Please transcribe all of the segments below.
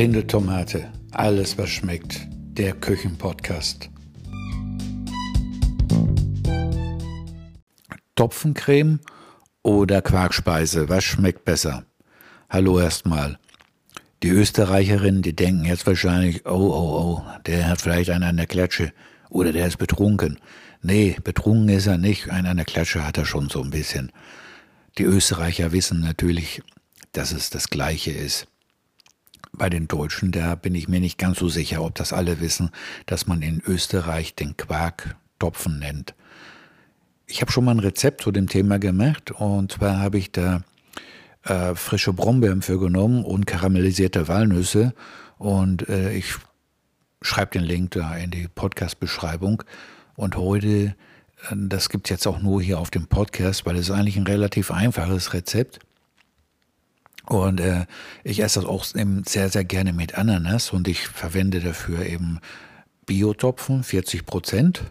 Blinde Tomate, alles was schmeckt, der Küchenpodcast. Topfencreme oder Quarkspeise, was schmeckt besser? Hallo erstmal. Die Österreicherinnen, die denken jetzt wahrscheinlich, oh, oh, oh, der hat vielleicht einen an der Klatsche oder der ist betrunken. Nee, betrunken ist er nicht, einen an der Klatsche hat er schon so ein bisschen. Die Österreicher wissen natürlich, dass es das Gleiche ist. Bei den Deutschen, da bin ich mir nicht ganz so sicher, ob das alle wissen, dass man in Österreich den Quark Topfen nennt. Ich habe schon mal ein Rezept zu dem Thema gemacht und zwar habe ich da äh, frische Brombeeren für genommen und karamellisierte Walnüsse und äh, ich schreibe den Link da in die Podcast-Beschreibung und heute, äh, das gibt es jetzt auch nur hier auf dem Podcast, weil es eigentlich ein relativ einfaches Rezept und äh, ich esse das auch sehr, sehr gerne mit Ananas und ich verwende dafür eben Biotopfen, 40 Prozent.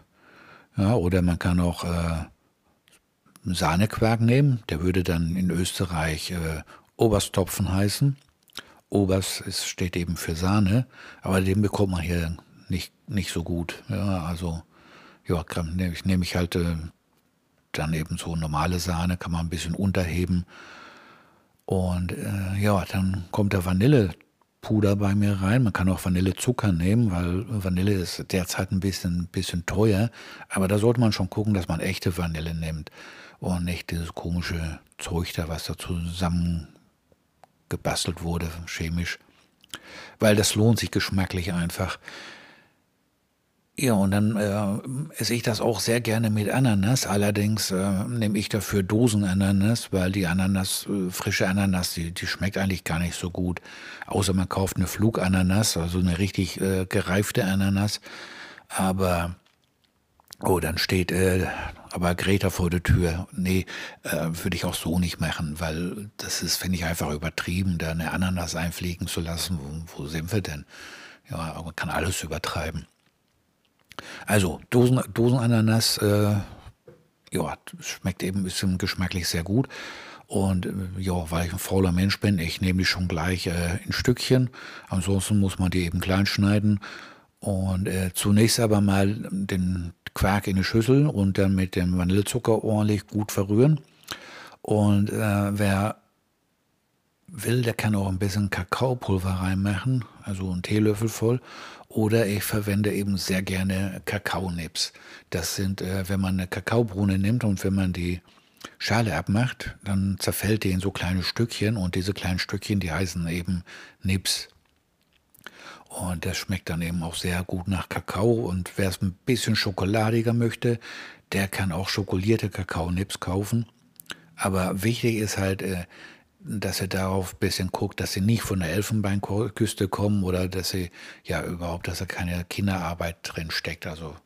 Ja, oder man kann auch äh, Sahnequark nehmen, der würde dann in Österreich äh, Oberstopfen heißen. Oberst ist, steht eben für Sahne, aber den bekommt man hier nicht, nicht so gut. Ja, also, ja, nehme ich, ich halt äh, dann eben so normale Sahne, kann man ein bisschen unterheben und äh, ja, dann kommt der Vanillepuder bei mir rein. Man kann auch Vanillezucker nehmen, weil Vanille ist derzeit ein bisschen, bisschen teuer. Aber da sollte man schon gucken, dass man echte Vanille nimmt und nicht dieses komische Zeug da, was da zusammen gebastelt wurde, chemisch. Weil das lohnt sich geschmacklich einfach. Ja, und dann äh, esse ich das auch sehr gerne mit Ananas. Allerdings äh, nehme ich dafür Dosenananas, weil die Ananas, äh, frische Ananas, die, die schmeckt eigentlich gar nicht so gut. Außer man kauft eine Flugananas, also eine richtig äh, gereifte Ananas. Aber, oh, dann steht äh, aber Greta vor der Tür. Nee, äh, würde ich auch so nicht machen, weil das ist, finde ich, einfach übertrieben, da eine Ananas einfliegen zu lassen. Wo, wo sind wir denn? Ja, man kann alles übertreiben. Also Dosen, Dosenananas, äh, ja, schmeckt eben ein bisschen geschmacklich sehr gut. Und äh, ja, weil ich ein fauler Mensch bin, ich nehme die schon gleich äh, in Stückchen. Ansonsten muss man die eben klein schneiden. Und äh, zunächst aber mal den Quark in die Schüssel und dann mit dem Vanillezucker ordentlich gut verrühren. Und äh, wer will, der kann auch ein bisschen Kakaopulver reinmachen, also einen Teelöffel voll. Oder ich verwende eben sehr gerne Kakaonips. Das sind, äh, wenn man eine Kakaobohne nimmt und wenn man die Schale abmacht, dann zerfällt die in so kleine Stückchen und diese kleinen Stückchen, die heißen eben Nips. Und das schmeckt dann eben auch sehr gut nach Kakao. Und wer es ein bisschen schokoladiger möchte, der kann auch schokolierte Kakaonips kaufen. Aber wichtig ist halt, äh, dass er darauf ein bisschen guckt, dass sie nicht von der Elfenbeinküste kommen oder dass sie ja überhaupt, dass da keine Kinderarbeit drin steckt. Also,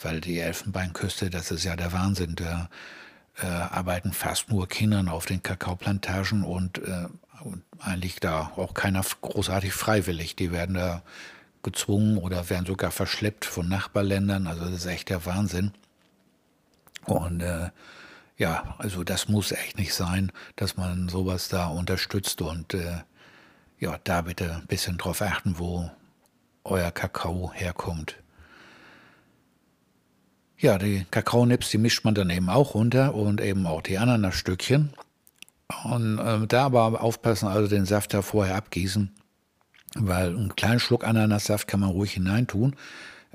weil die Elfenbeinküste, das ist ja der Wahnsinn. Da äh, arbeiten fast nur Kinder auf den Kakaoplantagen und, äh, und eigentlich da auch keiner großartig freiwillig. Die werden da gezwungen oder werden sogar verschleppt von Nachbarländern. Also, das ist echt der Wahnsinn. Und äh, ja, also das muss echt nicht sein, dass man sowas da unterstützt und äh, ja, da bitte ein bisschen drauf achten, wo euer Kakao herkommt. Ja, die Kakaonips, die mischt man dann eben auch runter und eben auch die Ananasstückchen. Und äh, da aber aufpassen, also den Saft da vorher abgießen, weil einen kleinen Schluck Ananassaft kann man ruhig hineintun,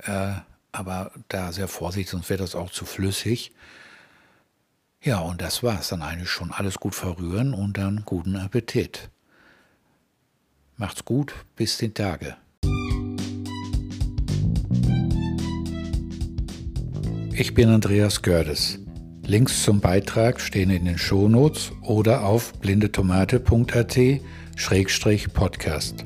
äh, aber da sehr vorsichtig, sonst wird das auch zu flüssig. Ja, und das war's dann eigentlich schon. Alles gut verrühren und dann guten Appetit. Macht's gut, bis den Tage. Ich bin Andreas Gördes. Links zum Beitrag stehen in den Shownotes oder auf blindetomate.at-podcast.